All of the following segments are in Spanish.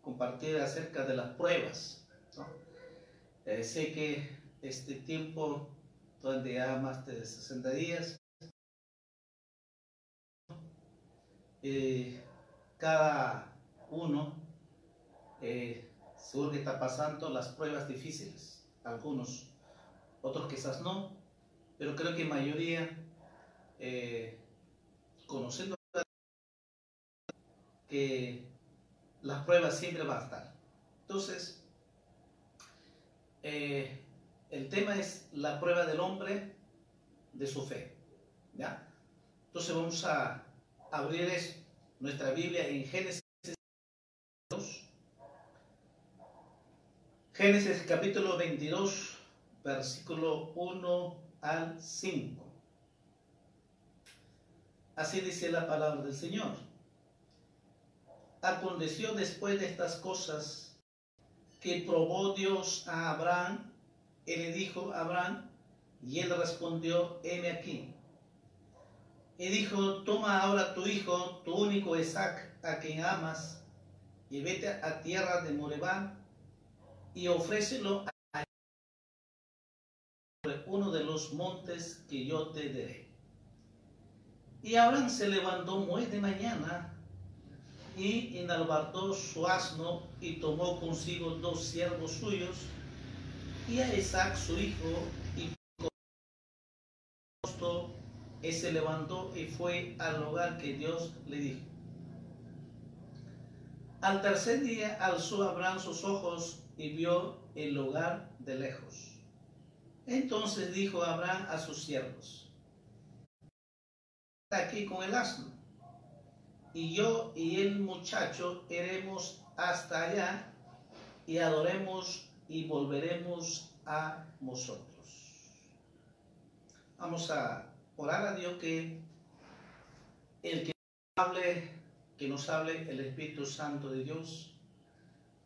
Compartir acerca de las pruebas. Eh, sé que este tiempo, donde ya más de 60 días, eh, cada uno eh, seguro que está pasando las pruebas difíciles, algunos, otros quizás no, pero creo que mayoría, conociendo que las pruebas siempre van a estar. Entonces, eh, el tema es la prueba del hombre de su fe. ¿ya? Entonces vamos a abrir nuestra Biblia en Génesis 2. Génesis capítulo 22, versículo 1 al 5. Así dice la palabra del Señor aconteció después de estas cosas que probó Dios a Abraham y le dijo a Abraham, y él respondió, heme aquí. Y dijo, toma ahora tu hijo, tu único Isaac, a quien amas, y vete a tierra de Morebá, y ofrécelo a uno de los montes que yo te daré. Y Abraham se levantó muy de mañana y enalbardó su asno y tomó consigo dos siervos suyos y a Isaac su hijo y se levantó y fue al lugar que Dios le dijo. Al tercer día alzó Abraham sus ojos y vio el lugar de lejos. Entonces dijo Abraham a sus siervos, aquí con el asno y yo y el muchacho iremos hasta allá y adoremos y volveremos a vosotros. Vamos a orar a Dios que el que hable, que nos hable el Espíritu Santo de Dios,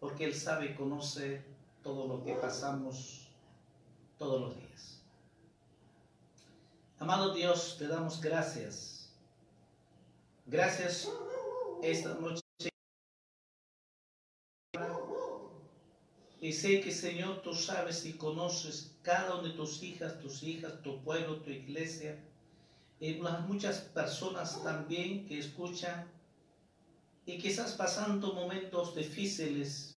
porque Él sabe y conoce todo lo que pasamos todos los días. Amado Dios, te damos gracias Gracias esta noche. Y sé que Señor, tú sabes y conoces cada una de tus hijas, tus hijas, tu pueblo, tu iglesia, y las muchas personas también que escuchan y quizás pasando momentos difíciles.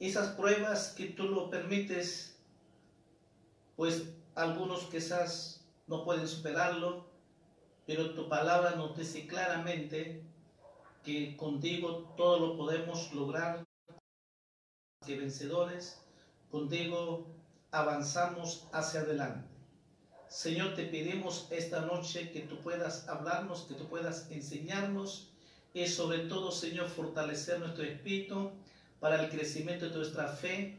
Esas pruebas que tú lo permites, pues algunos quizás no pueden superarlo, pero tu palabra nos dice claramente que contigo todo lo podemos lograr que vencedores, contigo avanzamos hacia adelante. Señor, te pedimos esta noche que tú puedas hablarnos, que tú puedas enseñarnos y sobre todo, Señor, fortalecer nuestro espíritu para el crecimiento de nuestra fe.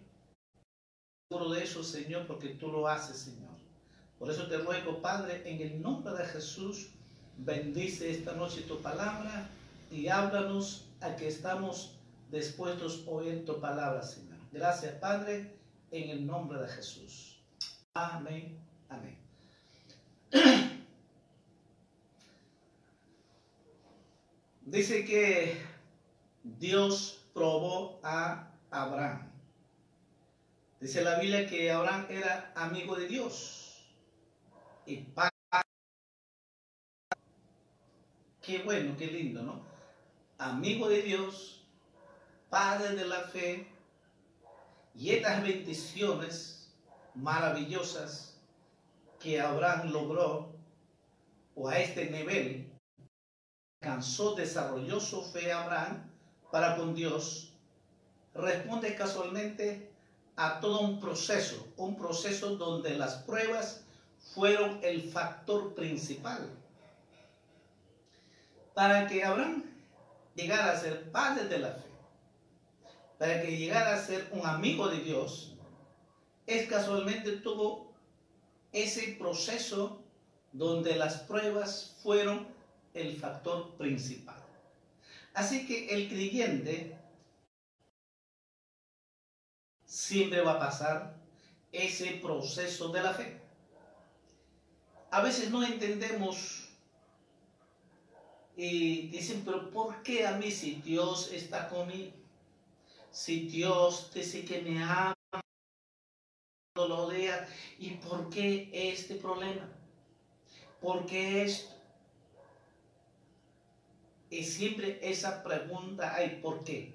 Seguro de eso, Señor, porque tú lo haces, Señor. Por eso te ruego, Padre, en el nombre de Jesús, bendice esta noche tu palabra y háblanos a que estamos dispuestos a oír tu palabra, Señor. Gracias, Padre, en el nombre de Jesús. Amén. Amén. Dice que Dios probó a Abraham. Dice la Biblia que Abraham era amigo de Dios. Y Qué bueno, qué lindo, ¿no? Amigo de Dios, Padre de la fe, y estas bendiciones maravillosas que Abraham logró, o a este nivel, alcanzó, desarrolló su fe Abraham para con Dios, responde casualmente a todo un proceso, un proceso donde las pruebas fueron el factor principal. Para que Abraham llegara a ser padre de la fe, para que llegara a ser un amigo de Dios, es casualmente tuvo ese proceso donde las pruebas fueron el factor principal. Así que el creyente siempre va a pasar ese proceso de la fe. A veces no entendemos y dicen, pero ¿por qué a mí si Dios está conmigo? Si Dios dice que me ama, lo días, ¿y por qué este problema? ¿Por qué esto? Y siempre esa pregunta hay, ¿por qué?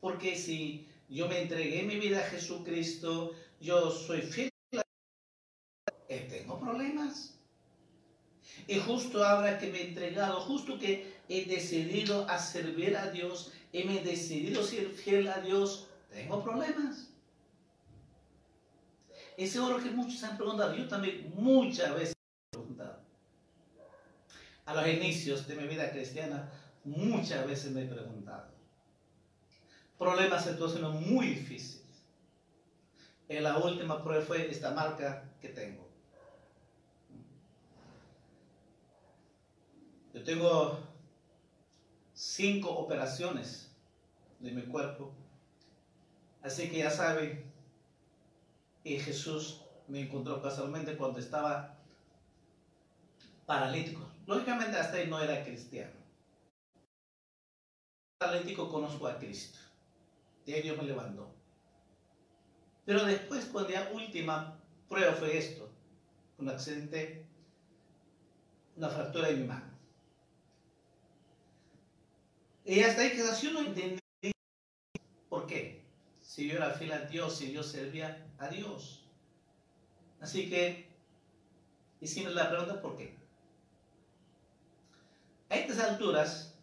Porque si yo me entregué mi vida a Jesucristo, yo soy fiel, eh, problemas. Y justo ahora que me he entregado, justo que he decidido a servir a Dios y me he decidido ser fiel a Dios, tengo problemas. Es seguro que muchos han preguntado, yo también muchas veces he preguntado. A los inicios de mi vida cristiana, muchas veces me he preguntado. Problemas situaciones muy difíciles. En la última prueba fue esta marca que tengo. Yo tengo cinco operaciones de mi cuerpo. Así que ya saben, y Jesús me encontró casualmente cuando estaba paralítico. Lógicamente hasta ahí no era cristiano. Paralítico conozco a Cristo. De ahí Dios me levantó. Pero después, cuando la última prueba fue esto, un accidente, una fractura de mi mano. Y hasta ahí quedó, yo no entendí por qué. Si yo era fiel a Dios, si yo servía a Dios. Así que hicimos la pregunta, ¿por qué? A estas alturas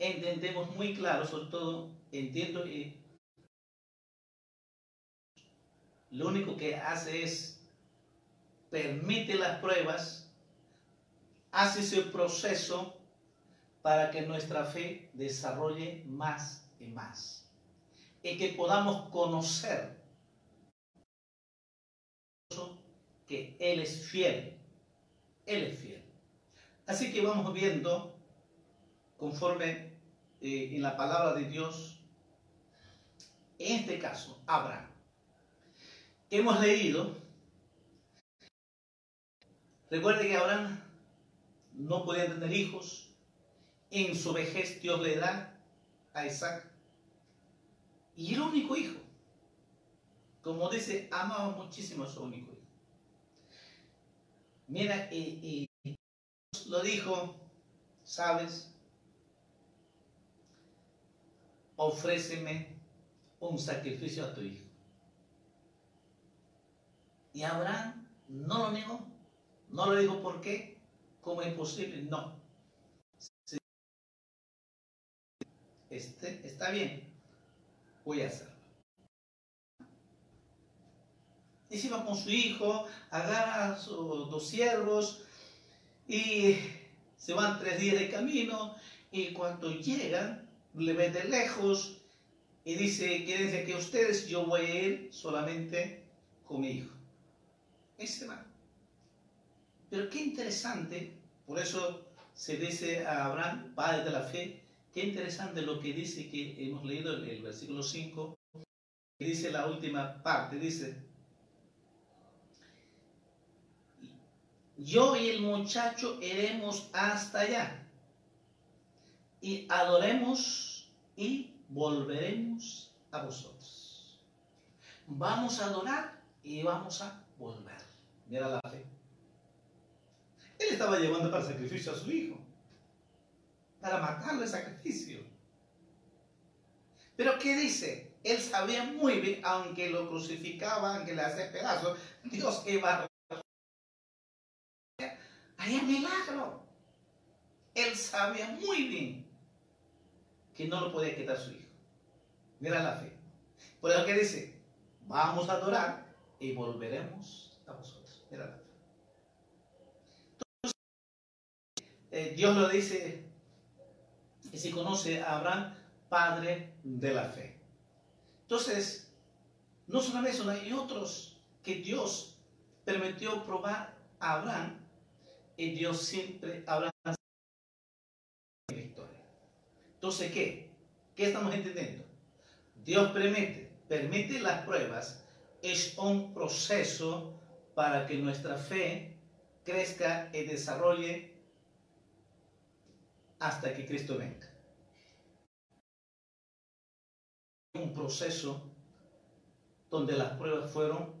entendemos muy claro, sobre todo entiendo y lo único que hace es permite las pruebas, hace ese proceso para que nuestra fe desarrolle más y más y que podamos conocer que Él es fiel. Él es fiel. Así que vamos viendo, conforme eh, en la palabra de Dios, en este caso, Abraham. Hemos leído, recuerde que Abraham no podía tener hijos, en su vejez Dios le da a Isaac. Y el único hijo, como dice, amaba muchísimo a su único hijo. Mira, y, lo dijo, ¿sabes? Ofréceme un sacrificio a tu hijo. Y Abraham no lo negó. No lo dijo por qué. ¿Cómo es posible? No. Este, está bien. voy a hacerlo. Y se va con su hijo, agarra a sus dos siervos y se van tres días de camino y cuando llegan, le ven de lejos y dice, quédense que ustedes, yo voy a ir solamente con mi hijo. Y va. Pero qué interesante, por eso se dice a Abraham, padre de la fe, qué interesante lo que dice que hemos leído en el versículo 5, que dice la última parte, dice, yo y el muchacho iremos hasta allá y adoremos y volveremos a vosotros. Vamos a adorar y vamos a volver. Mira la fe. Él estaba llevando para sacrificio a su hijo, para matarlo el sacrificio. Pero ¿qué dice? Él sabía muy bien, aunque lo crucificaba, aunque le hacía pedazos, Dios iba a... Hay milagro. Él sabía muy bien que no lo podía quitar su hijo. Mira la fe. Por eso que dice, vamos a adorar y volveremos a vosotros. Mira la fe. Eh, Dios lo dice, y si conoce a Abraham, padre de la fe. Entonces, no solamente eso, hay otros que Dios permitió probar a Abraham, y Dios siempre, Abraham victoria. Entonces, ¿qué? ¿Qué estamos entendiendo? Dios permite, permite las pruebas, es un proceso para que nuestra fe crezca y desarrolle hasta que Cristo venga. Un proceso donde las pruebas fueron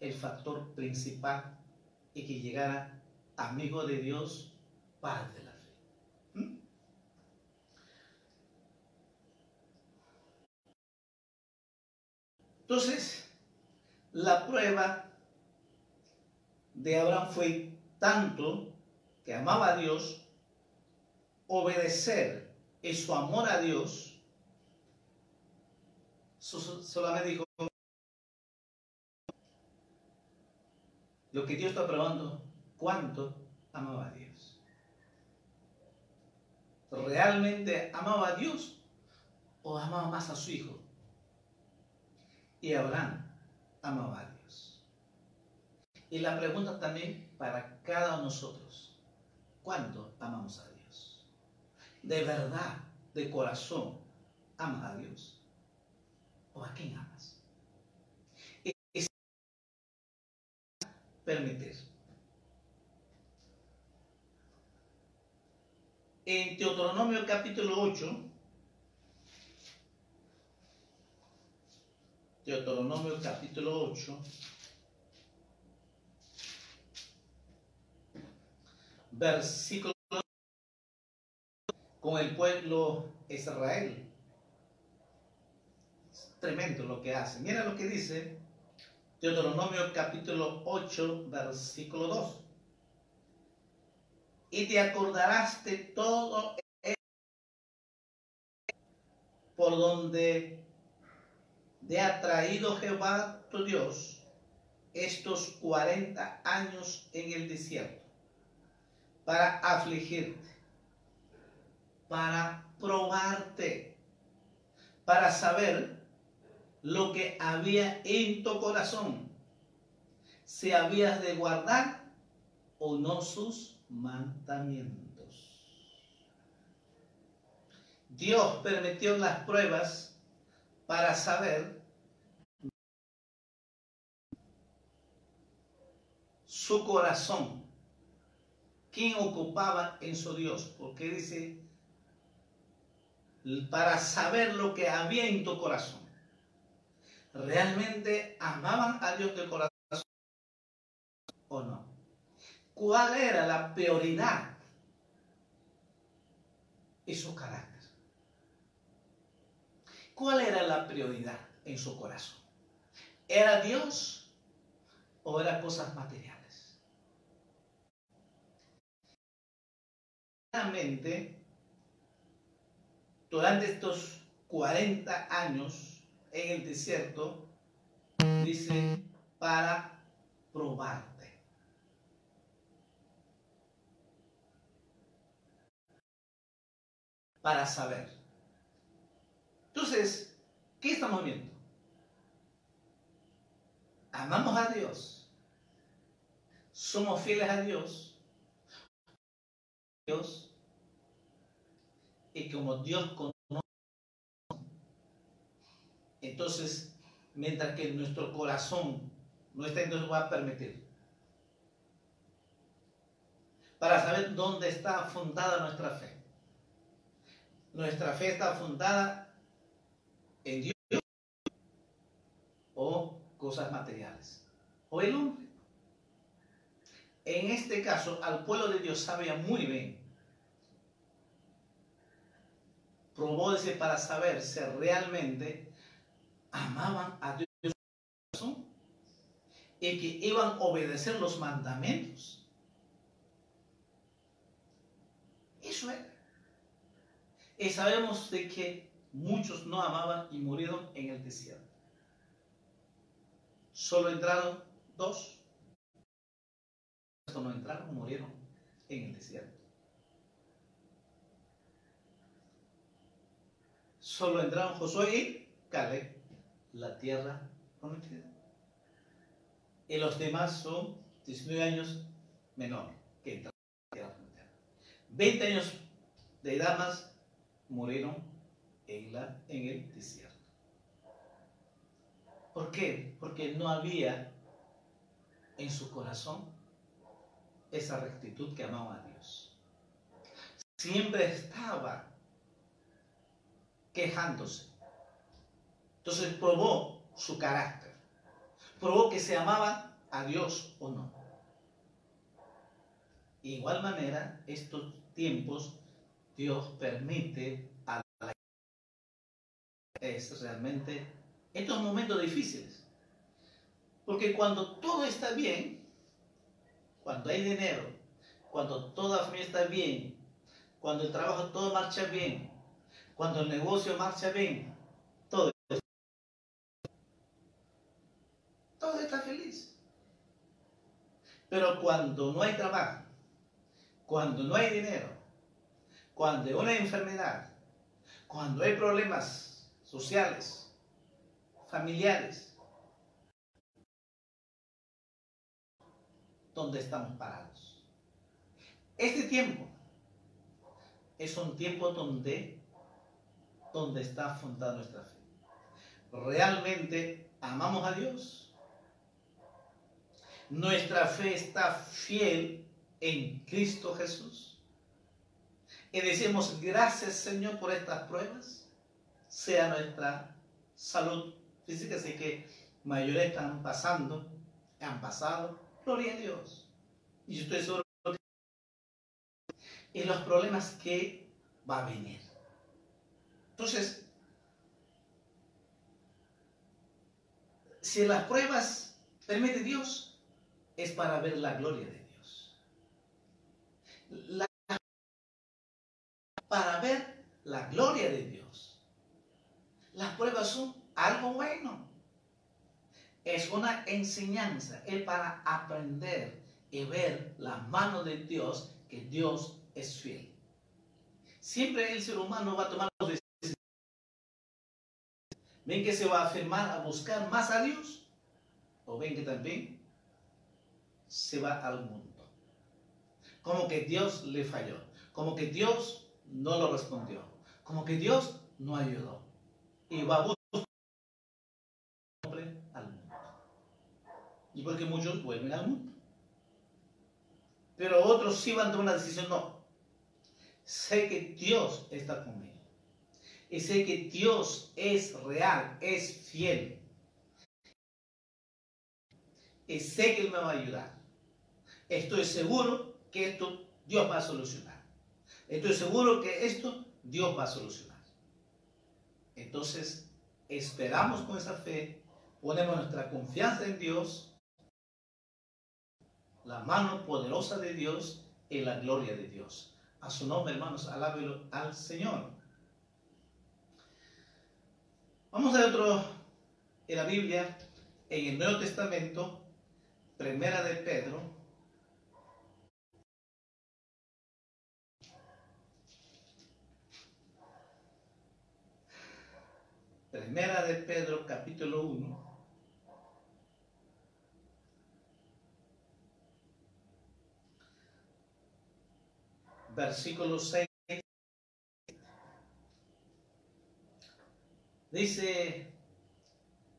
el factor principal y que llegara amigo de Dios, Padre de la fe. ¿Mm? Entonces, la prueba de Abraham fue tanto que amaba a Dios obedecer en su amor a Dios, solamente dijo, lo que Dios está probando, cuánto amaba a Dios. ¿Realmente amaba a Dios o amaba más a su hijo? Y Abraham amaba a Dios. Y la pregunta también para cada uno de nosotros, ¿cuánto amamos a Dios? de verdad, de corazón, amas a Dios? ¿O a quién amas? Es permitir. En Deuteronomio capítulo 8, Deuteronomio capítulo 8, versículo con el pueblo Israel. Tremendo lo que hace. Mira lo que dice Deuteronomio capítulo 8, versículo 2. Y te acordarás de todo por donde te ha traído Jehová tu Dios estos 40 años en el desierto para afligirte para probarte, para saber lo que había en tu corazón, si habías de guardar o no sus mandamientos. Dios permitió las pruebas para saber su corazón, quién ocupaba en su Dios, porque dice para saber lo que había en tu corazón. ¿Realmente amaban a Dios de corazón o no? ¿Cuál era la prioridad? Y su carácter. ¿Cuál era la prioridad en su corazón? ¿Era Dios o eran cosas materiales? Realmente durante estos 40 años en el desierto, dice, para probarte. Para saber. Entonces, ¿qué estamos viendo? Amamos a Dios. Somos fieles a Dios. Dios. Y como Dios conoce, entonces, mientras que nuestro corazón no está, entonces va a permitir. Para saber dónde está fundada nuestra fe. Nuestra fe está fundada en Dios o cosas materiales o el hombre. En este caso, al pueblo de Dios sabía muy bien. Probó ese para saber si realmente amaban a Dios y que iban a obedecer los mandamientos. Eso era. Y sabemos de que muchos no amaban y murieron en el desierto. Solo entraron dos. No entraron, murieron en el desierto. Solo entraron Josué y Caleb, la tierra prometida. Y los demás son 19 años menor que entraron la tierra prometida. 20 años de edad más murieron en, la, en el desierto. ¿Por qué? Porque no había en su corazón esa rectitud que amaba a Dios. Siempre estaba quejándose. Entonces probó su carácter. Probó que se amaba a Dios o no. igual manera, estos tiempos Dios permite a la es realmente estos momentos difíciles. Porque cuando todo está bien, cuando hay dinero, cuando toda familia está bien, cuando el trabajo todo marcha bien, cuando el negocio marcha bien, todo, todo está feliz. Pero cuando no hay trabajo, cuando no hay dinero, cuando hay una enfermedad, cuando hay problemas sociales, familiares, donde estamos parados. Este tiempo es un tiempo donde, donde está fundada nuestra fe. ¿Realmente amamos a Dios? ¿Nuestra fe está fiel en Cristo Jesús? Y decimos, gracias Señor por estas pruebas, sea nuestra salud Fíjense que que mayores están pasando, han pasado, gloria a Dios. Y yo estoy seguro y los problemas que va a venir. Entonces, si las pruebas permite Dios, es para ver la gloria de Dios. para ver la gloria de Dios. Las pruebas son algo bueno. Es una enseñanza, es para aprender y ver la mano de Dios, que Dios es fiel. Siempre el ser humano va a tomar decisiones. ¿Ven que se va a afirmar a buscar más a Dios? ¿O ven que también se va al mundo? Como que Dios le falló, como que Dios no lo respondió, como que Dios no ayudó. Y va a buscar y porque muchos vuelven al mundo. Pero otros sí van a tomar una decisión, no. Sé que Dios está conmigo. Y sé que Dios es real, es fiel. Y sé que Él me va a ayudar. Estoy seguro que esto Dios va a solucionar. Estoy seguro que esto Dios va a solucionar. Entonces, esperamos con esa fe, ponemos nuestra confianza en Dios la mano poderosa de Dios y la gloria de Dios. A su nombre, hermanos, alábelo al Señor. Vamos a otro en la Biblia, en el Nuevo Testamento, Primera de Pedro. Primera de Pedro, capítulo 1. Versículo 6. Dice,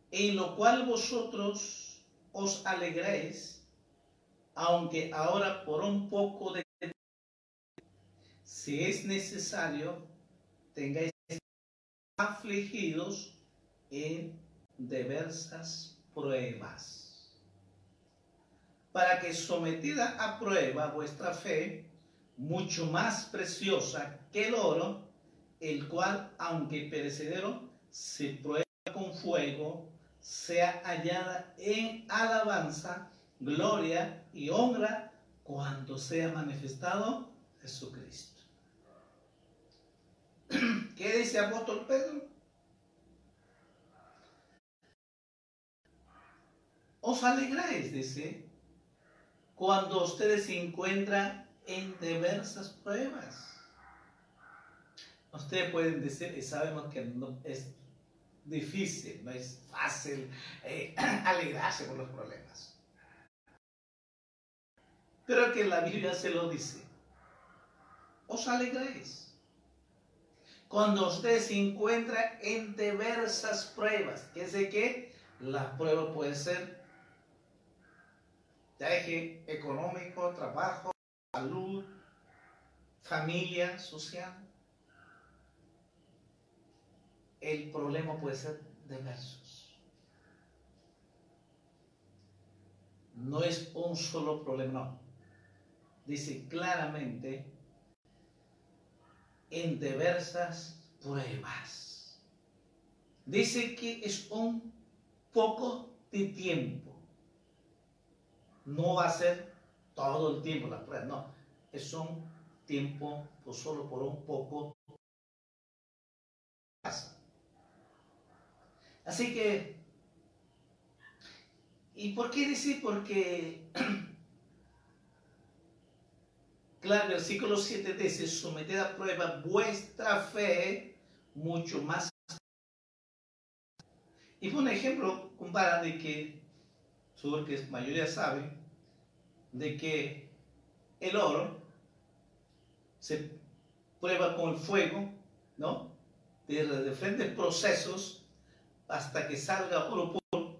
en lo cual vosotros os alegréis, aunque ahora por un poco de si es necesario, tengáis afligidos en diversas pruebas, para que sometida a prueba vuestra fe, mucho más preciosa que el oro, el cual, aunque perecedero, se prueba con fuego, sea hallada en alabanza, gloria y honra cuando sea manifestado Jesucristo. ¿Qué dice apóstol Pedro? Os alegráis, dice, cuando ustedes se encuentran en diversas pruebas. Ustedes pueden decir, y sabemos que no es difícil, no es fácil eh, alegrarse por los problemas. Pero que la Biblia se lo dice. Os alegréis. Cuando usted se encuentra en diversas pruebas, sé que la prueba puede ser eje económico, trabajo, salud, familia, social el problema puede ser diversos. No es un solo problema, no. Dice claramente en diversas pruebas. Dice que es un poco de tiempo. No va a ser todo el tiempo la prueba, no. Es un tiempo, pues solo por un poco. Así que, ¿y por qué decir? Porque, claro, versículo 7 dice, someted a prueba vuestra fe mucho más. Y por un ejemplo, compara de que, seguro que mayoría sabe, de que el oro se prueba con el fuego, ¿no? De diferentes procesos hasta que salga oro puro,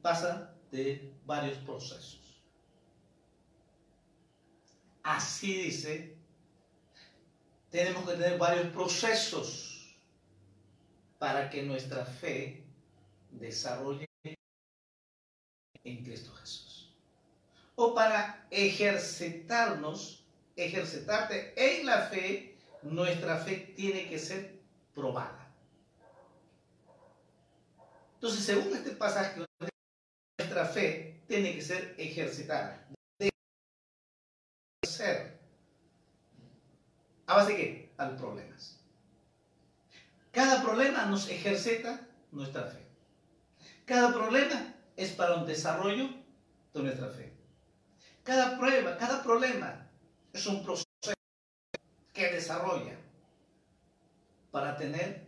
pasa de varios procesos. Así dice, tenemos que tener varios procesos para que nuestra fe desarrolle en Cristo Jesús. O para ejercitarnos, ejercitarte en la fe, nuestra fe tiene que ser probada. Entonces, según este pasaje, nuestra fe tiene que ser ejercitada. De ser. ¿A base de? A los problemas. Cada problema nos ejercita nuestra fe. Cada problema es para un desarrollo de nuestra fe. Cada prueba, cada problema es un proceso que desarrolla para tener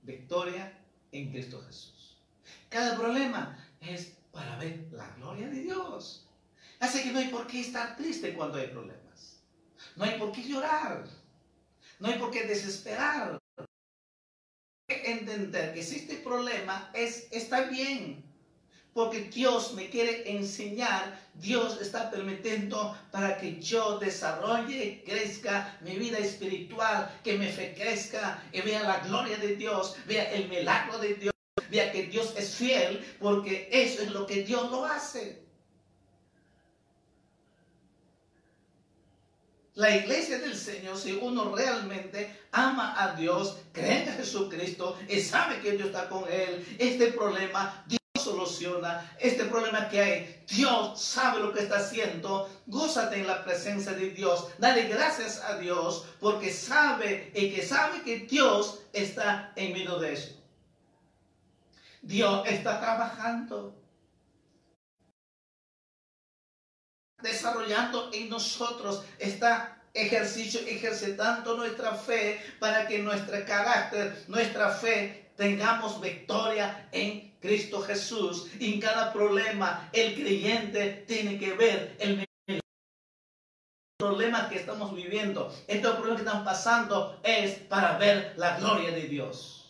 victoria en Cristo Jesús. Cada problema es para ver la gloria de Dios. Así que no hay por qué estar triste cuando hay problemas. No hay por qué llorar. No hay por qué desesperar. Hay que entender que si este problema es, está bien, porque Dios me quiere enseñar, Dios está permitiendo para que yo desarrolle, crezca mi vida espiritual, que mi fe crezca y vea la gloria de Dios, vea el milagro de Dios vea que Dios es fiel, porque eso es lo que Dios lo hace. La iglesia del Señor, si uno realmente ama a Dios, cree en Jesucristo y sabe que Dios está con él, este problema Dios soluciona, este problema que hay, Dios sabe lo que está haciendo, gózate en la presencia de Dios, dale gracias a Dios porque sabe y que sabe que Dios está en medio de eso. Dios está trabajando. Desarrollando en nosotros esta ejercicio, ejercitando nuestra fe para que nuestro carácter, nuestra fe, tengamos victoria en Cristo Jesús. Y en cada problema el creyente tiene que ver el problema que estamos viviendo, estos problemas que estamos pasando es para ver la gloria de Dios.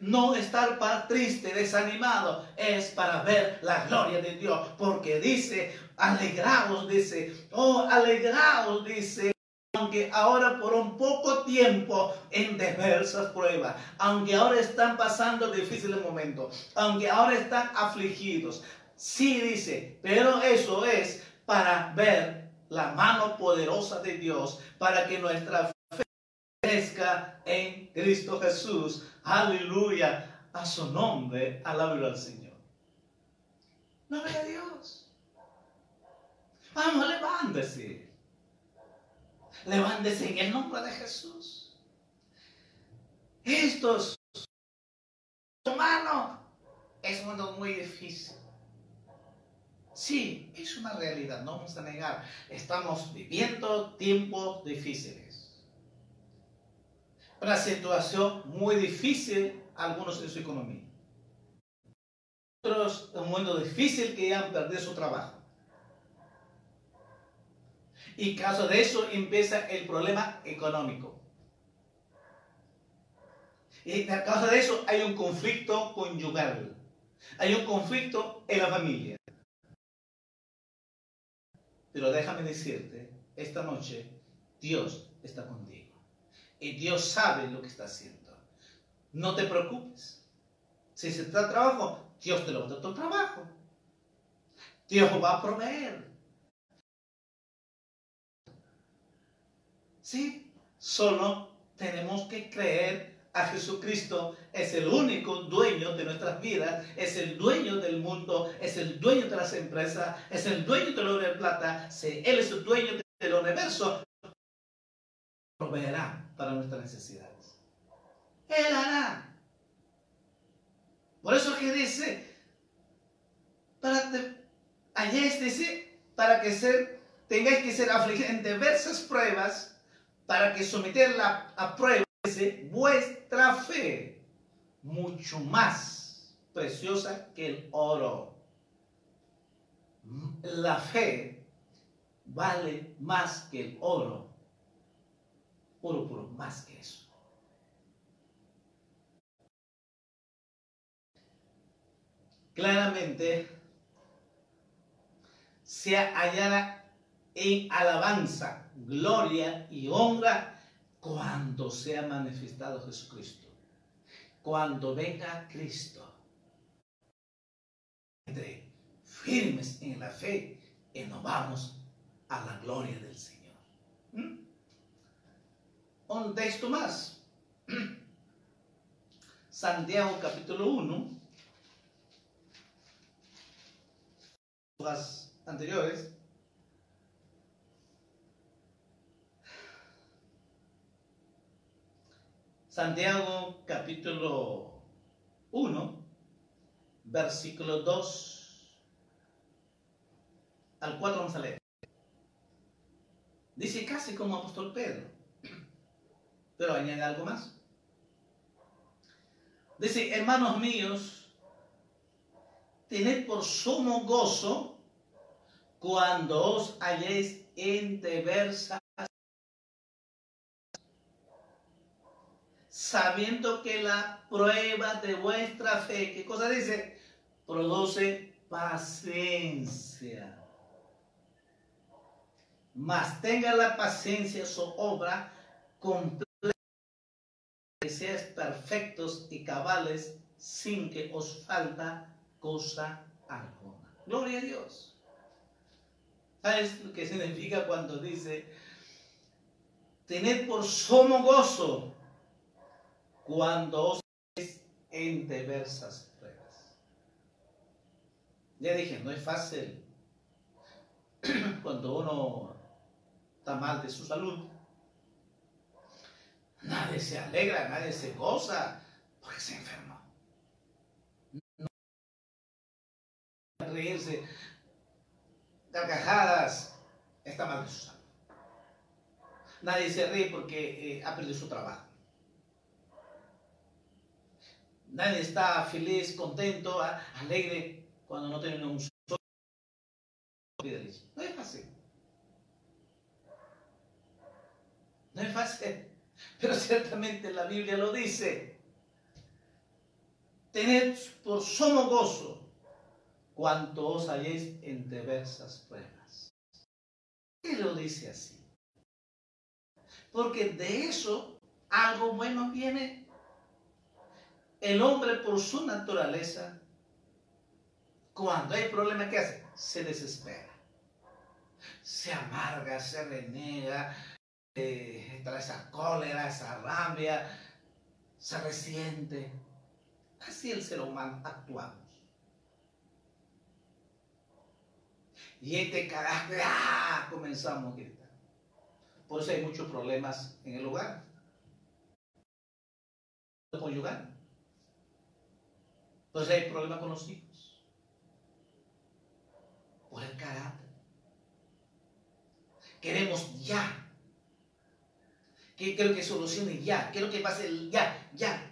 No estar para triste, desanimado, es para ver la gloria de Dios. Porque dice, alegraos, dice, oh, alegraos, dice aunque ahora por un poco tiempo en diversas pruebas, aunque ahora están pasando difíciles momentos, aunque ahora están afligidos, sí dice, pero eso es para ver la mano poderosa de Dios, para que nuestra fe crezca en Cristo Jesús. Aleluya, a su nombre, alábelo al Señor. Nombre a Dios. Vamos, levántese. Levántese en el nombre de Jesús. Estos, hermano, es un mundo muy difícil. Sí, es una realidad, no vamos a negar. Estamos viviendo tiempos difíciles. Una situación muy difícil, algunos en su economía. Otros, un mundo difícil que ya han perdido su trabajo. Y caso de eso empieza el problema económico. Y a causa de eso hay un conflicto conyugal. Hay un conflicto en la familia. Pero déjame decirte, esta noche Dios está contigo. Y Dios sabe lo que está haciendo. No te preocupes. Si se trata de trabajo, Dios te lo va a dar tu trabajo. Dios va a proveer. Sí, solo tenemos que creer a Jesucristo. Es el único dueño de nuestras vidas, es el dueño del mundo, es el dueño de las empresas, es el dueño de oro y plata. Si Él es el dueño del universo, proveerá para nuestras necesidades. Él hará. Por eso que dice, para allá dice, para que ser, tengáis que ser afligidos en diversas pruebas para que someterla a prueba vuestra fe, mucho más preciosa que el oro. La fe vale más que el oro. Oro puro, más que eso. Claramente se hallará en alabanza gloria y honra cuando sea manifestado Jesucristo. Cuando venga Cristo. Entre firmes en la fe y nos vamos a la gloria del Señor. ¿Mm? Un texto más. Santiago capítulo 1. Las anteriores. Santiago capítulo 1, versículo 2 al 4 vamos a leer. Dice casi como apóstol Pedro, pero añade algo más. Dice, hermanos míos, tened por sumo gozo cuando os halléis en diversas sabiendo que la prueba de vuestra fe, ¿qué cosa dice? Produce paciencia. Mas tenga la paciencia su obra completa, que seáis perfectos y cabales sin que os falta cosa alguna. Gloria a Dios. ¿Sabes lo que significa cuando dice, tened por sumo gozo cuando es en diversas pruebas. Ya dije, no es fácil cuando uno está mal de su salud. Nadie se alegra, nadie se goza porque se enfermó. No reírse, carcajadas, está mal de su salud. Nadie se ríe porque eh, ha perdido su trabajo. Nadie está feliz, contento, alegre cuando no tiene un solo No es fácil. No es fácil. Pero ciertamente la Biblia lo dice. Tened por sumo gozo cuanto os halléis en diversas pruebas. ¿Qué lo dice así? Porque de eso algo bueno viene. El hombre por su naturaleza, cuando hay problema, ¿qué hace? Se desespera. Se amarga, se renega, eh, trae esa cólera, esa rabia, se resiente. Así el ser humano actuamos. Y este carácter, ¡ah! comenzamos a gritar. Por eso hay muchos problemas en el hogar. Conyugal. Eso hay problemas con los hijos. Por el carácter. Queremos ya. Que quiero que solucione ya. Quiero que pase ya, ya.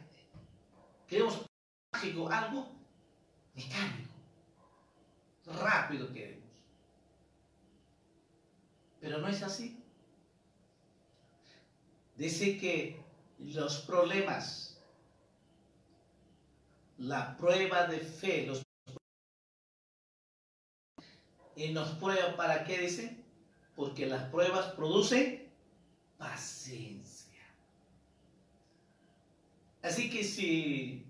Queremos mágico, algo mecánico. Rápido queremos. Pero no es así. Dice que los problemas, la prueba de fe, los y nos prueba para qué dice? Porque las pruebas producen paciencia. Así que si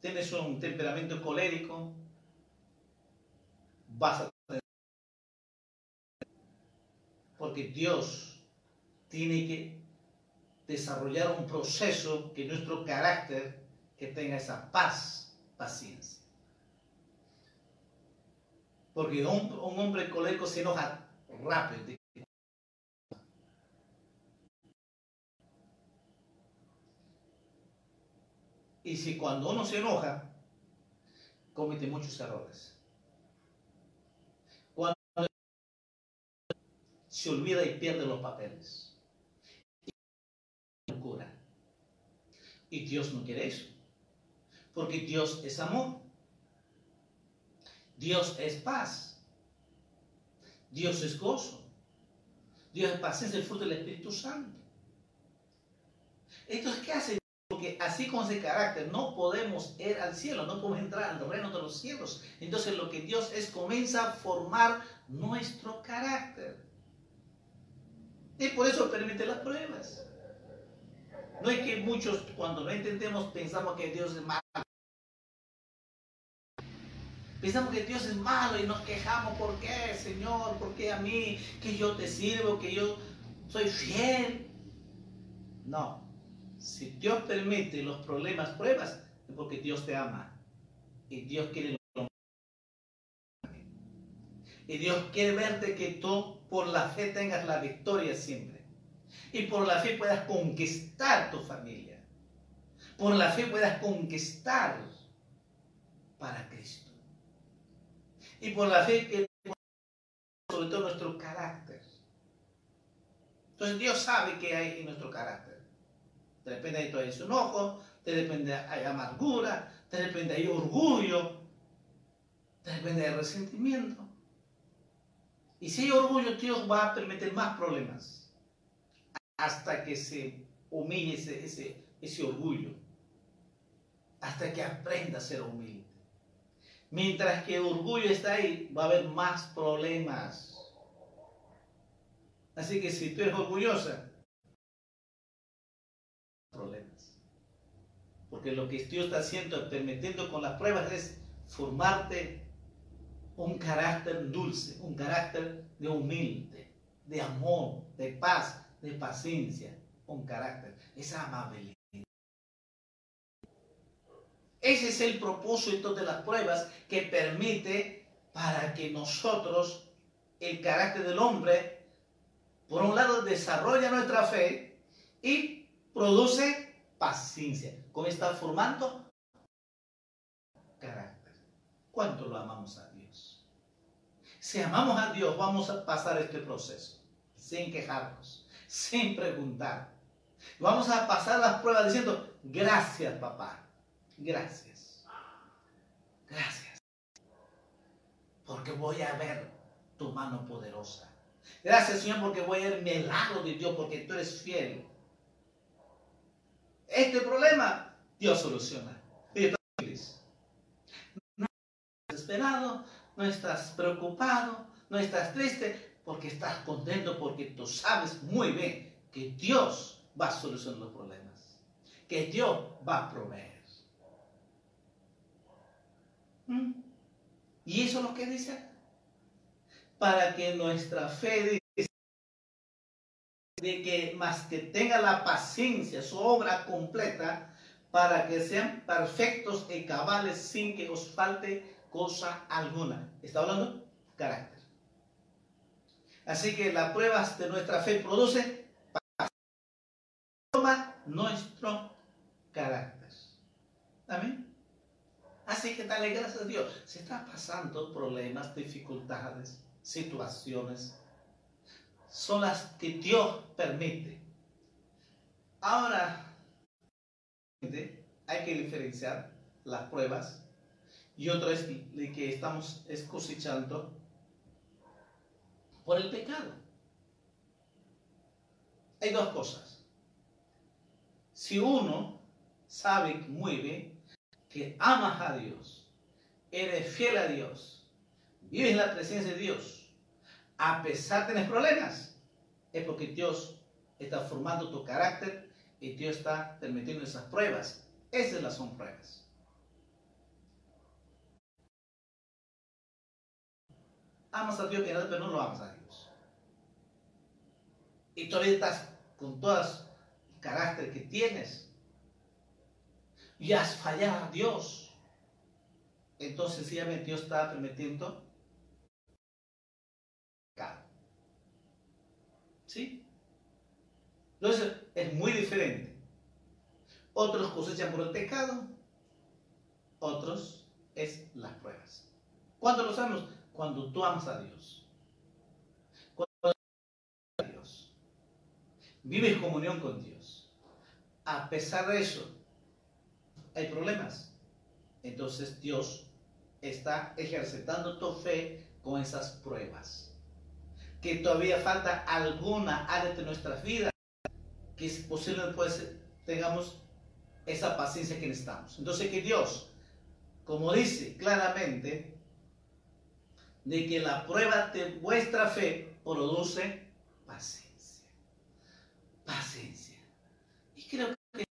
tienes un temperamento colérico, vas a porque Dios tiene que desarrollar un proceso que nuestro carácter que tenga esa paz, paciencia. Porque un, hombre colérico se enoja rápido. Y si cuando uno se enoja, comete muchos errores. se olvida y pierde los papeles. Y Dios no quiere eso. Porque Dios es amor. Dios es paz. Dios es gozo. Dios es paciencia, el fruto del Espíritu Santo. Entonces, ¿qué hace? Porque así con ese carácter no podemos ir al cielo, no podemos entrar al reino de los cielos. Entonces lo que Dios es comienza a formar nuestro carácter. Y por eso permite las pruebas. No es que muchos cuando no entendemos pensamos que Dios es malo. Pensamos que Dios es malo y nos quejamos, ¿por qué, Señor? ¿Por qué a mí? Que yo te sirvo, que yo soy fiel. No. Si Dios permite los problemas, pruebas, es porque Dios te ama. Y Dios quiere lo Y Dios quiere verte que tú por la fe tengas la victoria siempre. Y por la fe puedas conquistar tu familia. Por la fe puedas conquistar para Cristo. Y por la fe que sobre todo nuestro carácter. Entonces Dios sabe qué hay en nuestro carácter. De repente hay todo ese enojo, de repente hay amargura, de repente hay orgullo, de repente hay resentimiento. Y si hay orgullo, Dios va a permitir más problemas hasta que se humille ese, ese, orgullo, hasta que aprenda a ser humilde. Mientras que orgullo está ahí, va a haber más problemas. Así que si tú eres orgullosa, problemas. Porque lo que Dios está haciendo, permitiendo con las pruebas, es formarte un carácter dulce, un carácter de humilde, de amor, de paz, de paciencia, un carácter, esa amabilidad. Ese es el propósito de las pruebas que permite para que nosotros, el carácter del hombre, por un lado desarrolla nuestra fe y produce paciencia. ¿Cómo está formando? Carácter. ¿Cuánto lo amamos a Dios? Si amamos a Dios, vamos a pasar este proceso sin quejarnos, sin preguntar. Vamos a pasar las pruebas diciendo, gracias papá, gracias, gracias. Porque voy a ver tu mano poderosa. Gracias Señor porque voy a ver el milagro de Dios porque tú eres fiel. Este problema Dios soluciona. Y estás feliz. No estás desesperado, no estás preocupado, no estás triste, porque estás contento, porque tú sabes muy bien que Dios va a solucionar los problemas, que Dios va a proveer. ¿Mm? Y eso es lo que dice para que nuestra fe de que más que tenga la paciencia, su obra completa, para que sean perfectos y cabales sin que os falte cosa alguna. ¿Está hablando? Carácter. Así que las pruebas de nuestra fe produce nuestro carácter. Amén. Así que dale gracias a Dios. Se está pasando problemas, dificultades, situaciones. Son las que Dios permite. Ahora, hay que diferenciar las pruebas y otro es que estamos cosechando por el pecado. Hay dos cosas. Si uno sabe muy bien que amas a Dios, eres fiel a Dios, vives en la presencia de Dios, a pesar de tener problemas, es porque Dios está formando tu carácter y Dios está permitiendo esas pruebas. Esas son pruebas. amas a Dios, pero no lo amas a Dios. Y todavía estás con todas el carácter que tienes. Y has fallado a Dios. Entonces, si Dios está permitiendo ¿Sí? Entonces, es muy diferente. Otros cosechan por el pecado, otros es las pruebas. ¿Cuándo lo sabemos? cuando tú amas a Dios. Cuando amas a Dios. Vives comunión con Dios. A pesar de eso, hay problemas. Entonces Dios está ejercitando tu fe con esas pruebas. Que todavía falta alguna área de nuestras vidas que es posible pues tengamos esa paciencia que necesitamos. Entonces que Dios, como dice claramente, de que la prueba de vuestra fe produce paciencia. Paciencia. Y creo que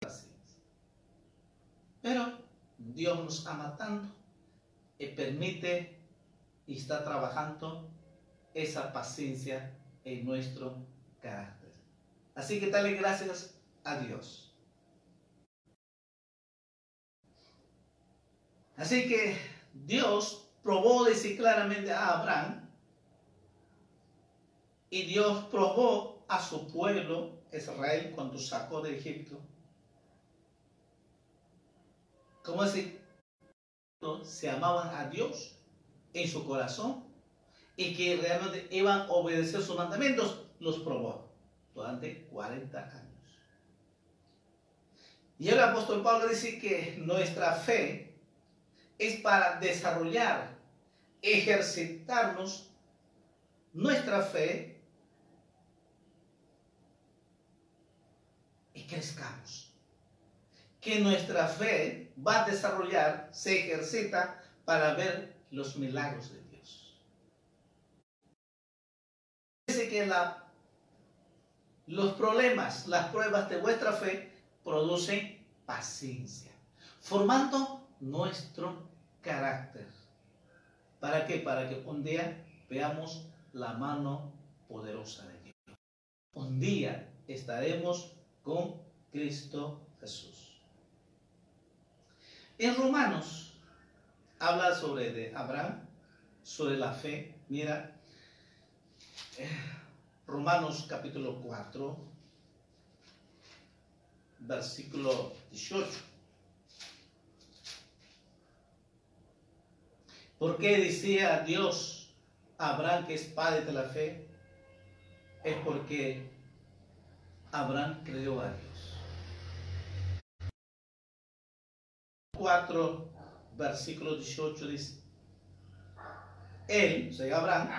paciencia. Pero Dios nos ama tanto y permite y está trabajando esa paciencia en nuestro carácter. Así que dale gracias a Dios. Así que Dios probó decir claramente a Abraham y Dios probó a su pueblo Israel cuando sacó de Egipto. ¿Cómo decir? Se amaban a Dios en su corazón y que realmente iban a obedecer sus mandamientos, los probó durante 40 años. Y el apóstol Pablo dice que nuestra fe es para desarrollar, ejercitarnos nuestra fe y crezcamos. Que nuestra fe va a desarrollar, se ejercita para ver los milagros de Dios. Dice que la, los problemas, las pruebas de vuestra fe producen paciencia, formando nuestro carácter. ¿Para qué? Para que un día veamos la mano poderosa de Dios. Un día estaremos con Cristo Jesús. En Romanos habla sobre de Abraham, sobre la fe. Mira, eh, Romanos capítulo 4, versículo 18. ¿Por qué decía Dios Abraham que es padre de la fe? Es porque Abraham creyó a Dios. 4, versículo 18 dice, él, o Abraham,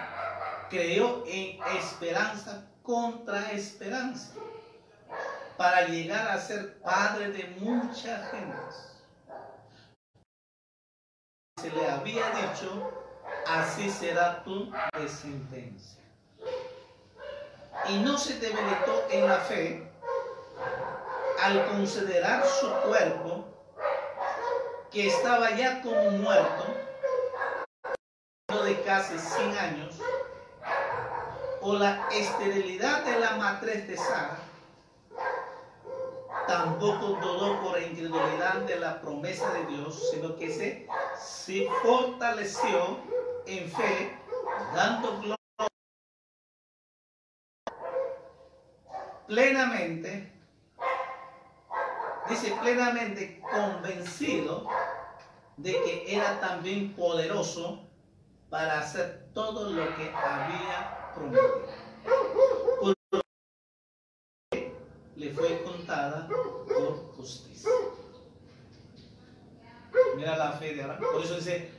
creyó en esperanza contra esperanza para llegar a ser padre de muchas gentes. Se le había dicho, así será tu descendencia. Y no se debilitó en la fe al considerar su cuerpo que estaba ya como muerto de casi 100 años o la esterilidad de la matriz de Sara, tampoco dudó por incredulidad de la promesa de Dios, sino que se, se fortaleció en fe, dando gloria plenamente, dice plenamente convencido de que era también poderoso para hacer todo lo que había prometido. Por le fue contada por justicia. Mira la fe de Abraham. Por eso dice,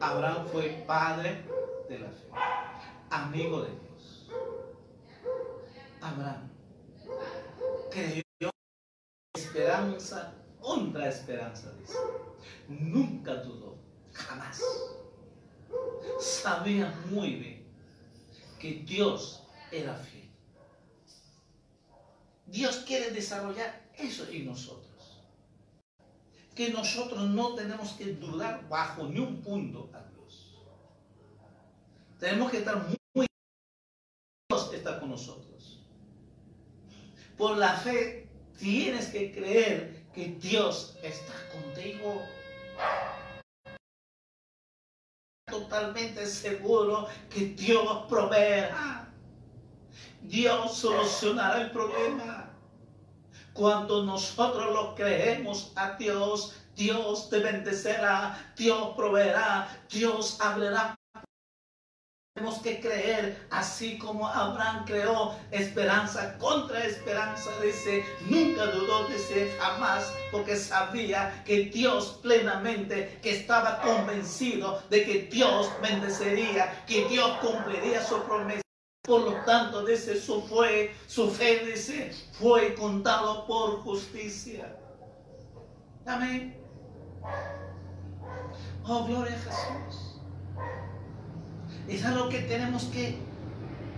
Abraham fue padre de la fe, amigo de Dios. Abraham creyó esperanza contra esperanza, dice. Nunca dudó, jamás sabía muy bien que Dios era fiel. Dios quiere desarrollar eso en nosotros. Que nosotros no tenemos que dudar bajo ni un punto a Dios. Tenemos que estar muy Dios está con nosotros. Por la fe tienes que creer que Dios está contigo totalmente seguro que Dios proveerá. Dios solucionará el problema. Cuando nosotros lo creemos a Dios, Dios te bendecerá, Dios proveerá, Dios abrirá tenemos que creer, así como Abraham creó esperanza contra esperanza, dice, nunca dudó, dice, jamás, porque sabía que Dios plenamente, que estaba convencido de que Dios bendecería, que Dios cumpliría su promesa. Por lo tanto, dice, su, fue, su fe, dice, fue contado por justicia. Amén. Oh, gloria a Jesús. Es algo que tenemos que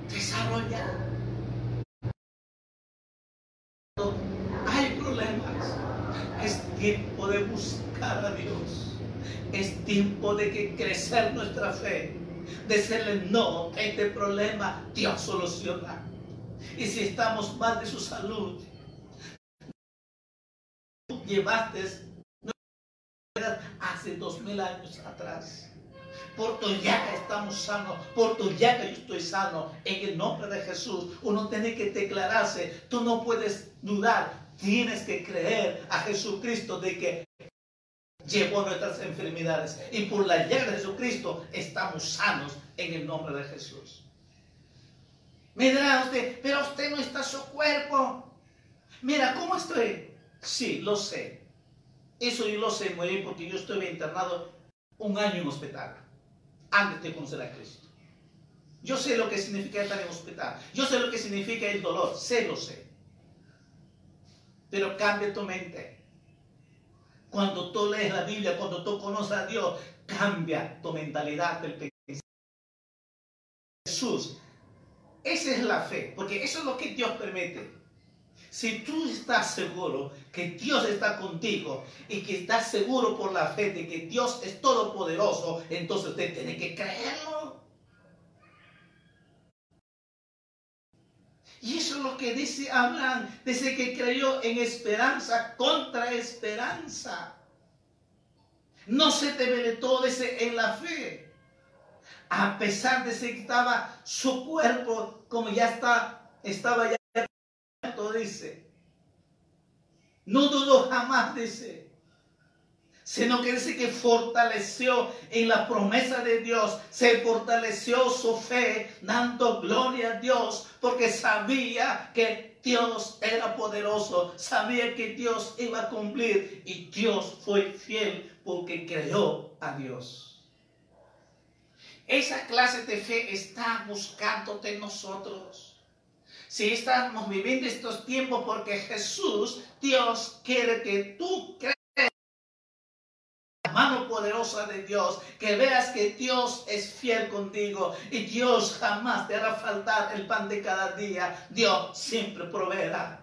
desarrollar. Hay problemas. Es tiempo de buscar a Dios. Es tiempo de que crecer nuestra fe. Decirle no, este problema Dios soluciona. Y si estamos mal de su salud, llevaste hace dos mil años atrás por tu llaga estamos sanos, por tu llaga yo estoy sano. En el nombre de Jesús, uno tiene que declararse, tú no puedes dudar, tienes que creer a Jesucristo de que llevó nuestras enfermedades y por la llaga de Jesucristo estamos sanos en el nombre de Jesús. Me dirá usted, pero usted no está su cuerpo. Mira, ¿cómo estoy? Sí, lo sé. Eso yo lo sé muy bien porque yo estuve internado un año en hospital antes de conocer a Cristo. Yo sé lo que significa estar en hospital. Yo sé lo que significa el dolor. Sé lo sé. Pero cambia tu mente. Cuando tú lees la Biblia, cuando tú conoces a Dios, cambia tu mentalidad del pecado. Jesús, esa es la fe, porque eso es lo que Dios permite. Si tú estás seguro que Dios está contigo y que estás seguro por la fe de que Dios es todopoderoso, entonces usted tiene que creerlo. Y eso es lo que dice Abraham, dice que creyó en esperanza contra esperanza. No se debilitó en la fe. A pesar de que estaba su cuerpo como ya está, estaba ya dice. No dudo jamás, dice. sino que dice que fortaleció en la promesa de Dios, se fortaleció su fe, dando gloria a Dios, porque sabía que Dios era poderoso, sabía que Dios iba a cumplir y Dios fue fiel porque creyó a Dios. Esa clase de fe está buscando de nosotros. Si estamos viviendo estos tiempos porque Jesús, Dios quiere que tú creas mano poderosa de Dios, que veas que Dios es fiel contigo y Dios jamás te hará faltar el pan de cada día. Dios siempre proveerá.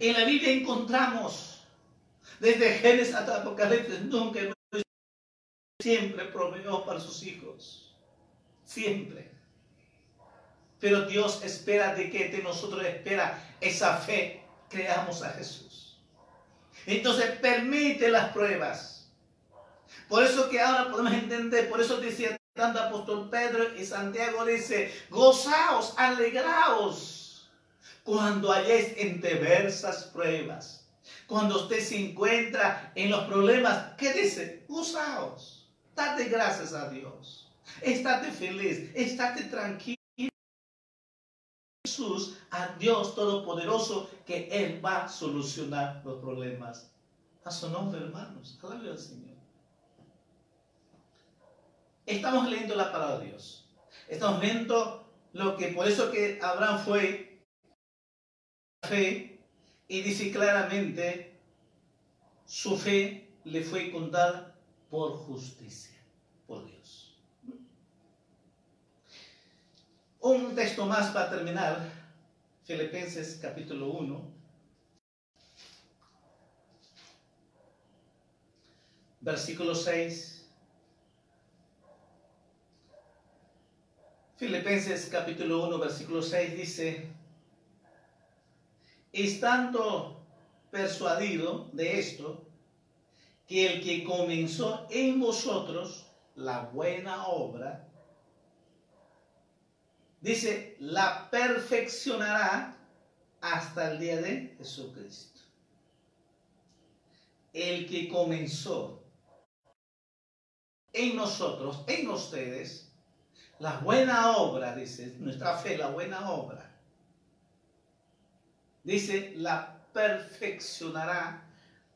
En la Biblia encontramos, desde Génesis hasta Apocalipsis, nunca siempre proveó para sus hijos. Siempre. Pero Dios espera de que de nosotros espera esa fe, creamos a Jesús. Entonces permite las pruebas. Por eso que ahora podemos entender, por eso decía tanto apóstol Pedro y Santiago dice, gozaos, alegraos cuando hayáis en diversas pruebas. Cuando usted se encuentra en los problemas, ¿qué dice? Gozaos. Date gracias a Dios. Estate feliz, estate tranquilo. Jesús, a Dios Todopoderoso, que Él va a solucionar los problemas. A su nombre, hermanos. Alabe al Señor. Estamos leyendo la palabra de Dios. Estamos viendo lo que, por eso que Abraham fue fe y dice claramente, su fe le fue contada por justicia, por Dios. Un texto más para terminar, Filipenses capítulo 1. Versículo 6. Filipenses capítulo 1, versículo 6 dice, estando persuadido de esto, que el que comenzó en vosotros la buena obra, dice, la perfeccionará hasta el día de Jesucristo. El que comenzó en nosotros, en ustedes, la buena obra, dice, nuestra fe, la buena obra, dice, la perfeccionará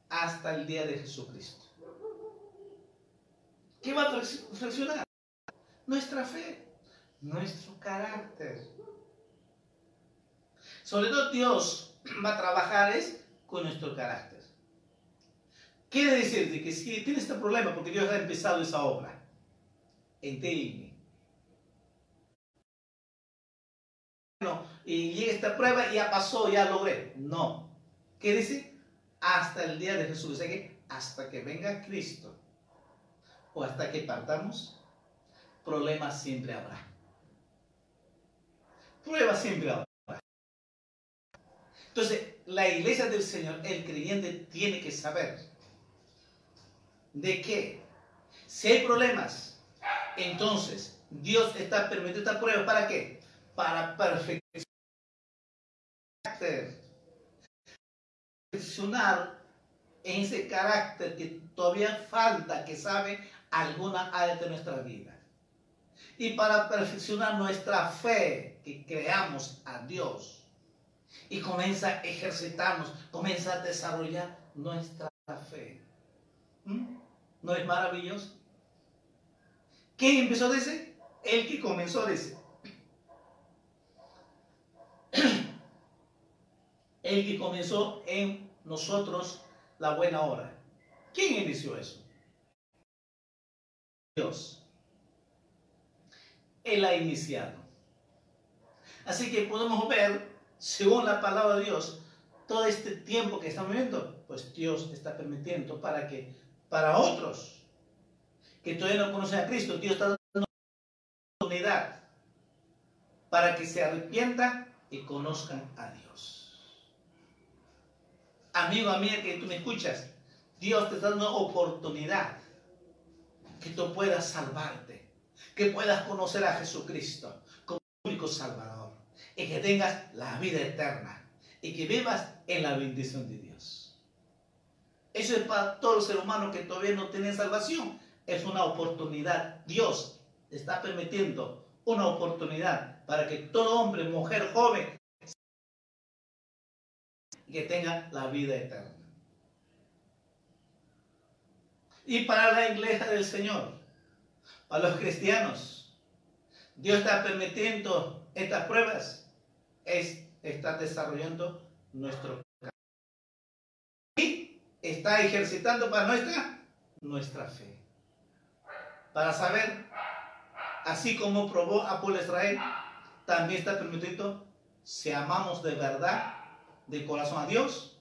hasta el día de Jesucristo. ¿Qué va a perfeccionar? Nuestra fe nuestro carácter. Sobre todo Dios va a trabajar es con nuestro carácter. Quiere decir que si tienes este problema, porque Dios ha empezado esa obra en ti y llega esta prueba y ya pasó, ya logré. No. ¿Qué dice? Hasta el día de Jesús. Que hasta que venga Cristo o hasta que partamos, problemas siempre habrá. Prueba siempre ahora. Entonces, la iglesia del Señor, el creyente tiene que saber de que si hay problemas, entonces Dios está permitiendo esta prueba. ¿Para qué? Para perfeccionar, perfeccionar en ese carácter que todavía falta, que sabe alguna área de nuestra vida y para perfeccionar nuestra fe, que creamos a Dios. Y comienza a ejercitarnos, comienza a desarrollar nuestra fe. ¿Mm? ¿No es maravilloso? ¿Quién empezó decir? El que comenzó decir. El que comenzó en nosotros la buena obra. ¿Quién inició eso? Dios. Él ha iniciado. Así que podemos ver, según la palabra de Dios, todo este tiempo que estamos viviendo, pues Dios está permitiendo para que, para otros que todavía no conocen a Cristo, Dios está dando oportunidad para que se arrepientan y conozcan a Dios. Amigo, amiga que tú me escuchas, Dios te está dando oportunidad que tú puedas salvarte que puedas conocer a Jesucristo como único Salvador que tengas la vida eterna y que vivas en la bendición de Dios. Eso es para todos los seres humanos que todavía no tienen salvación. Es una oportunidad. Dios está permitiendo una oportunidad para que todo hombre, mujer, joven, que tenga la vida eterna. Y para la iglesia del Señor, para los cristianos, Dios está permitiendo estas pruebas, es, está desarrollando nuestro y está ejercitando para nuestra, nuestra fe. Para saber, así como probó a Israel, también está permitiendo si amamos de verdad, de corazón a Dios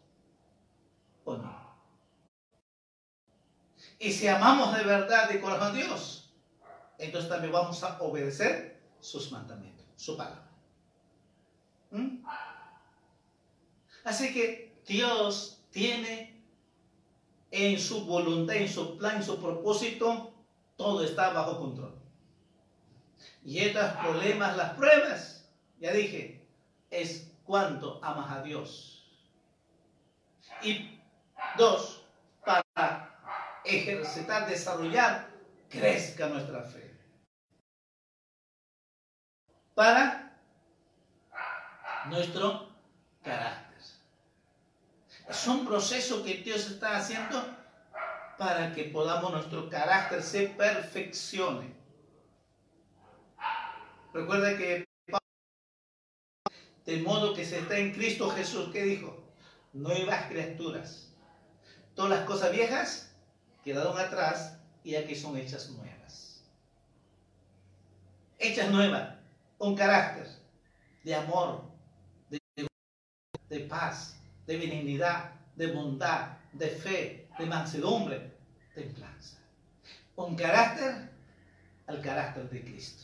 o no. Y si amamos de verdad, de corazón a Dios, entonces también vamos a obedecer sus mandamientos, su palabra. ¿Mm? Así que Dios tiene en su voluntad, en su plan, en su propósito, todo está bajo control. Y estos problemas, las pruebas, ya dije, es cuánto amas a Dios. Y dos, para ejercitar, desarrollar, crezca nuestra fe. Para nuestro carácter. Es un proceso que Dios está haciendo para que podamos nuestro carácter se perfeccione. Recuerda que de modo que se está en Cristo Jesús, ¿qué dijo? Nuevas criaturas. Todas las cosas viejas quedaron atrás y aquí son hechas nuevas. Hechas nuevas, un carácter de amor, de paz, de benignidad, de bondad, de fe, de mansedumbre, templanza. Un carácter al carácter de Cristo.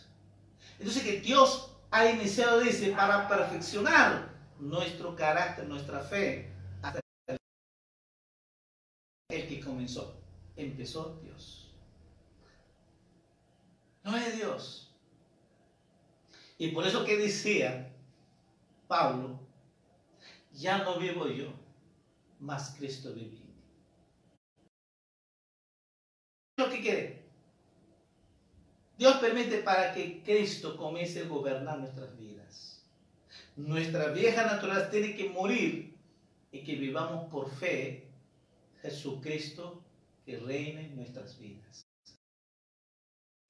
Entonces que Dios ha iniciado, dice, para perfeccionar nuestro carácter, nuestra fe, hasta el que comenzó. Empezó Dios. No es Dios. Y por eso que decía Pablo, ya no vivo yo, mas Cristo vive. Lo que quiere. Dios permite para que Cristo comience a gobernar nuestras vidas. Nuestra vieja naturaleza tiene que morir y que vivamos por fe Jesucristo que reine en nuestras vidas.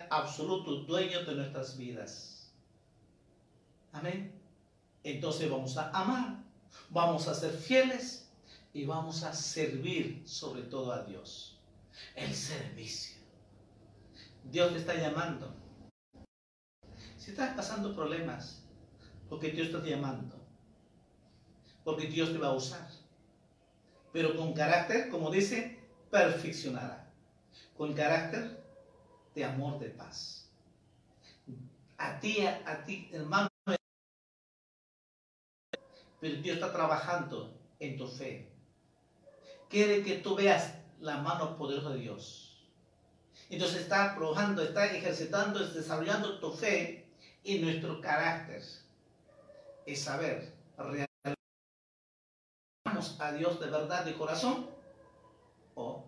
Absoluto dueño de nuestras vidas. Amén. Entonces vamos a amar vamos a ser fieles y vamos a servir sobre todo a Dios. El servicio. Dios te está llamando. Si estás pasando problemas, porque Dios te está llamando, porque Dios te va a usar, pero con carácter, como dice, perfeccionará, con carácter de amor, de paz. A ti, a ti, hermano, pero Dios está trabajando en tu fe. Quiere que tú veas la mano poderosa de Dios. Entonces está probando, está ejercitando, desarrollando tu fe y nuestro carácter. Es saber, realmente a Dios de verdad, de corazón, o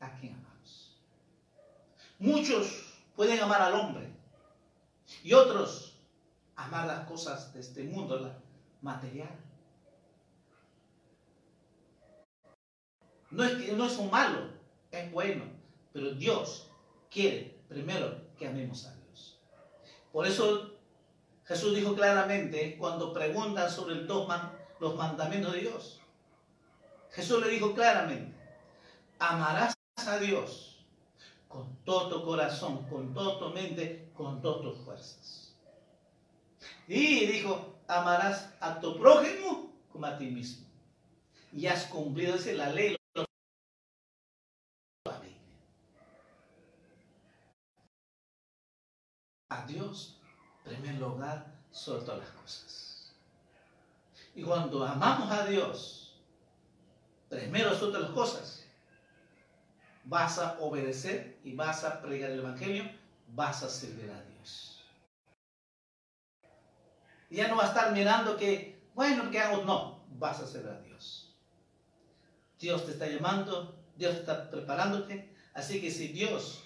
a quién amamos. Muchos pueden amar al hombre y otros amar las cosas de este mundo, material. No es que no es un malo, es bueno, pero Dios quiere primero que amemos a Dios. Por eso Jesús dijo claramente cuando preguntan sobre el los mandamientos de Dios. Jesús le dijo claramente, amarás a Dios con todo tu corazón, con toda tu mente, con todas tus fuerzas. Y dijo, amarás a tu prójimo como a ti mismo. Y has cumplido ese, la ley. A Dios, primer lugar, sobre todas las cosas. Y cuando amamos a Dios, primero sobre las cosas, vas a obedecer y vas a pregar el Evangelio, vas a servir a Dios. Ya no va a estar mirando que, bueno, ¿qué hago? No, vas a ser a Dios. Dios te está llamando Dios está preparándote. Así que si Dios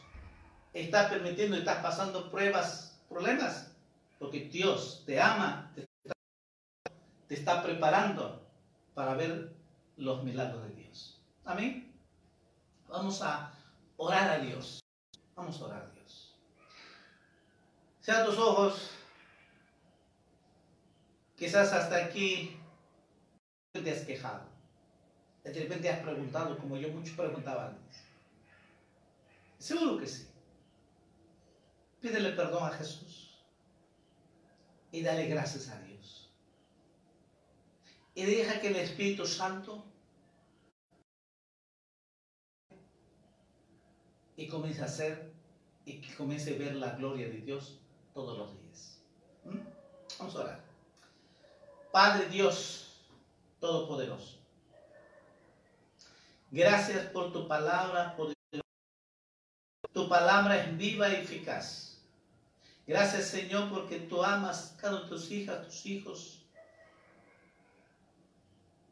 está permitiendo y estás pasando pruebas, problemas, porque Dios te ama, te está, te está preparando para ver los milagros de Dios. Amén. Vamos a orar a Dios. Vamos a orar a Dios. Sean tus ojos. Quizás hasta aquí te has quejado. De repente has preguntado, como yo mucho preguntaba antes. Seguro que sí. Pídele perdón a Jesús y dale gracias a Dios. Y deja que el Espíritu Santo y comience a hacer y que comience a ver la gloria de Dios todos los días. ¿Mm? Vamos a orar. Padre Dios Todopoderoso, gracias por tu palabra, por tu palabra es viva y eficaz. Gracias Señor porque tú amas cada uno de tus hijas, tus hijos.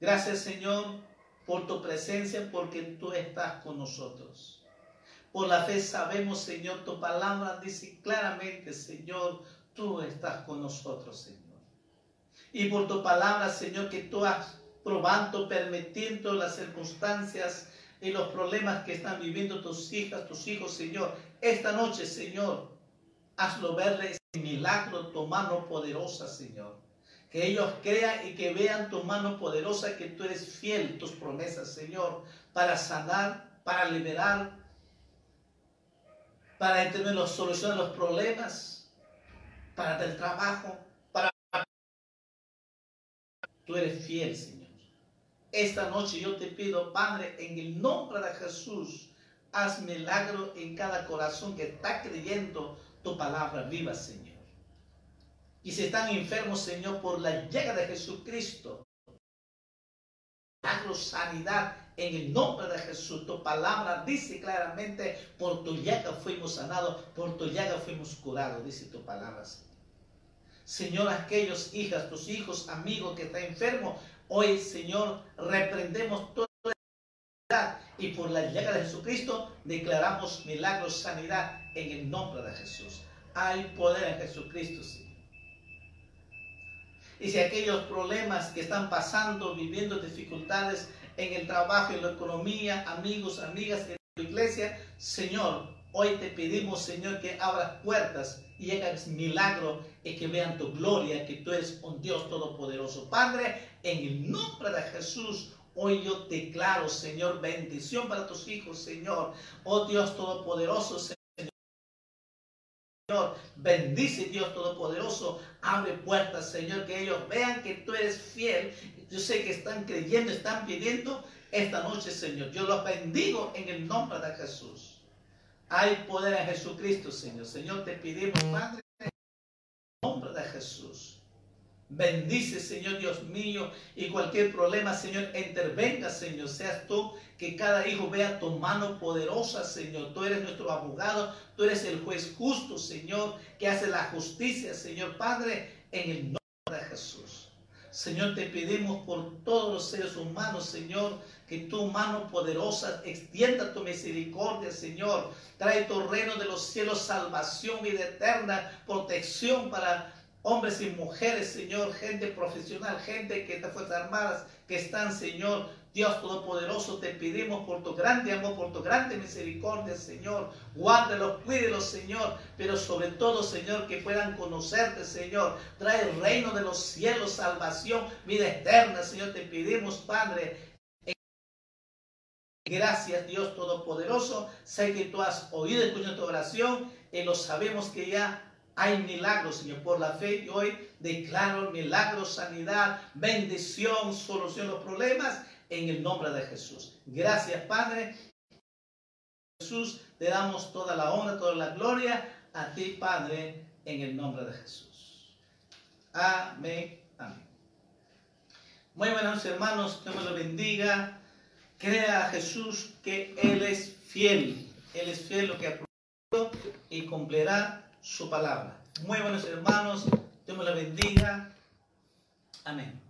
Gracias Señor por tu presencia, porque tú estás con nosotros. Por la fe sabemos, Señor, tu palabra dice claramente, Señor, tú estás con nosotros, Señor. Y por tu palabra, Señor, que tú has probando, permitiendo las circunstancias y los problemas que están viviendo tus hijas, tus hijos, Señor. Esta noche, Señor, hazlo verle ese milagro, tu mano poderosa, Señor. Que ellos crean y que vean tu mano poderosa, que tú eres fiel, tus promesas, Señor, para sanar, para liberar, para entender la solución de los problemas, para el trabajo. Tú eres fiel, Señor. Esta noche yo te pido, Padre, en el nombre de Jesús, haz milagro en cada corazón que está creyendo tu palabra viva, Señor. Y si están enfermos, Señor, por la llegada de Jesucristo, milagro, sanidad, en el nombre de Jesús. Tu palabra dice claramente, por tu llaga fuimos sanados, por tu llaga fuimos curados, dice tu palabra, Señor. Señor, aquellos hijas, tus hijos, amigos que están enfermos, hoy, Señor, reprendemos toda enfermedad y por la llaga de Jesucristo declaramos milagros, sanidad en el nombre de Jesús. Hay poder en Jesucristo, Señor. Y si aquellos problemas que están pasando, viviendo dificultades en el trabajo, en la economía, amigos, amigas en tu iglesia, Señor, hoy te pedimos, Señor, que abras puertas y hagas milagro y que vean tu gloria, que tú eres un Dios todopoderoso. Padre, en el nombre de Jesús, Hoy yo declaro, Señor, bendición para tus hijos, Señor. Oh Dios Todopoderoso, Señor. Bendice Dios Todopoderoso. Abre puertas, Señor, que ellos vean que tú eres fiel. Yo sé que están creyendo, están pidiendo esta noche, Señor. Yo los bendigo en el nombre de Jesús. Hay poder en Jesucristo, Señor. Señor, te pedimos, Padre, en el nombre de Jesús. Bendice, Señor Dios mío, y cualquier problema, Señor, intervenga, Señor. Seas tú que cada hijo vea tu mano poderosa, Señor. Tú eres nuestro abogado, tú eres el juez justo, Señor, que hace la justicia, Señor Padre, en el nombre de Jesús. Señor, te pedimos por todos los seres humanos, Señor, que tu mano poderosa extienda tu misericordia, Señor. Trae tu reino de los cielos, salvación, vida eterna, protección para hombres y mujeres, Señor, gente profesional, gente que está Fuerzas Armadas, que están, Señor, Dios Todopoderoso, te pedimos por tu grande amor, por tu grande misericordia, Señor. Guárdalos, cuídelos, Señor. Pero sobre todo, Señor, que puedan conocerte, Señor. Trae el reino de los cielos, salvación, vida eterna, Señor. Te pedimos, Padre. Gracias, Dios Todopoderoso. Sé que tú has oído y tu oración y lo sabemos que ya hay milagros, Señor. Por la fe yo hoy declaro milagros, sanidad, bendición, solución a los problemas en el nombre de Jesús. Gracias, Padre. Jesús, te damos toda la honra, toda la gloria a ti, Padre, en el nombre de Jesús. Amén. Amén. Muy buenos hermanos, Dios me lo bendiga. Crea a Jesús que Él es fiel. Él es fiel lo que ha prometido y cumplirá su palabra. Muy buenos hermanos, Dios lo bendiga. Amén.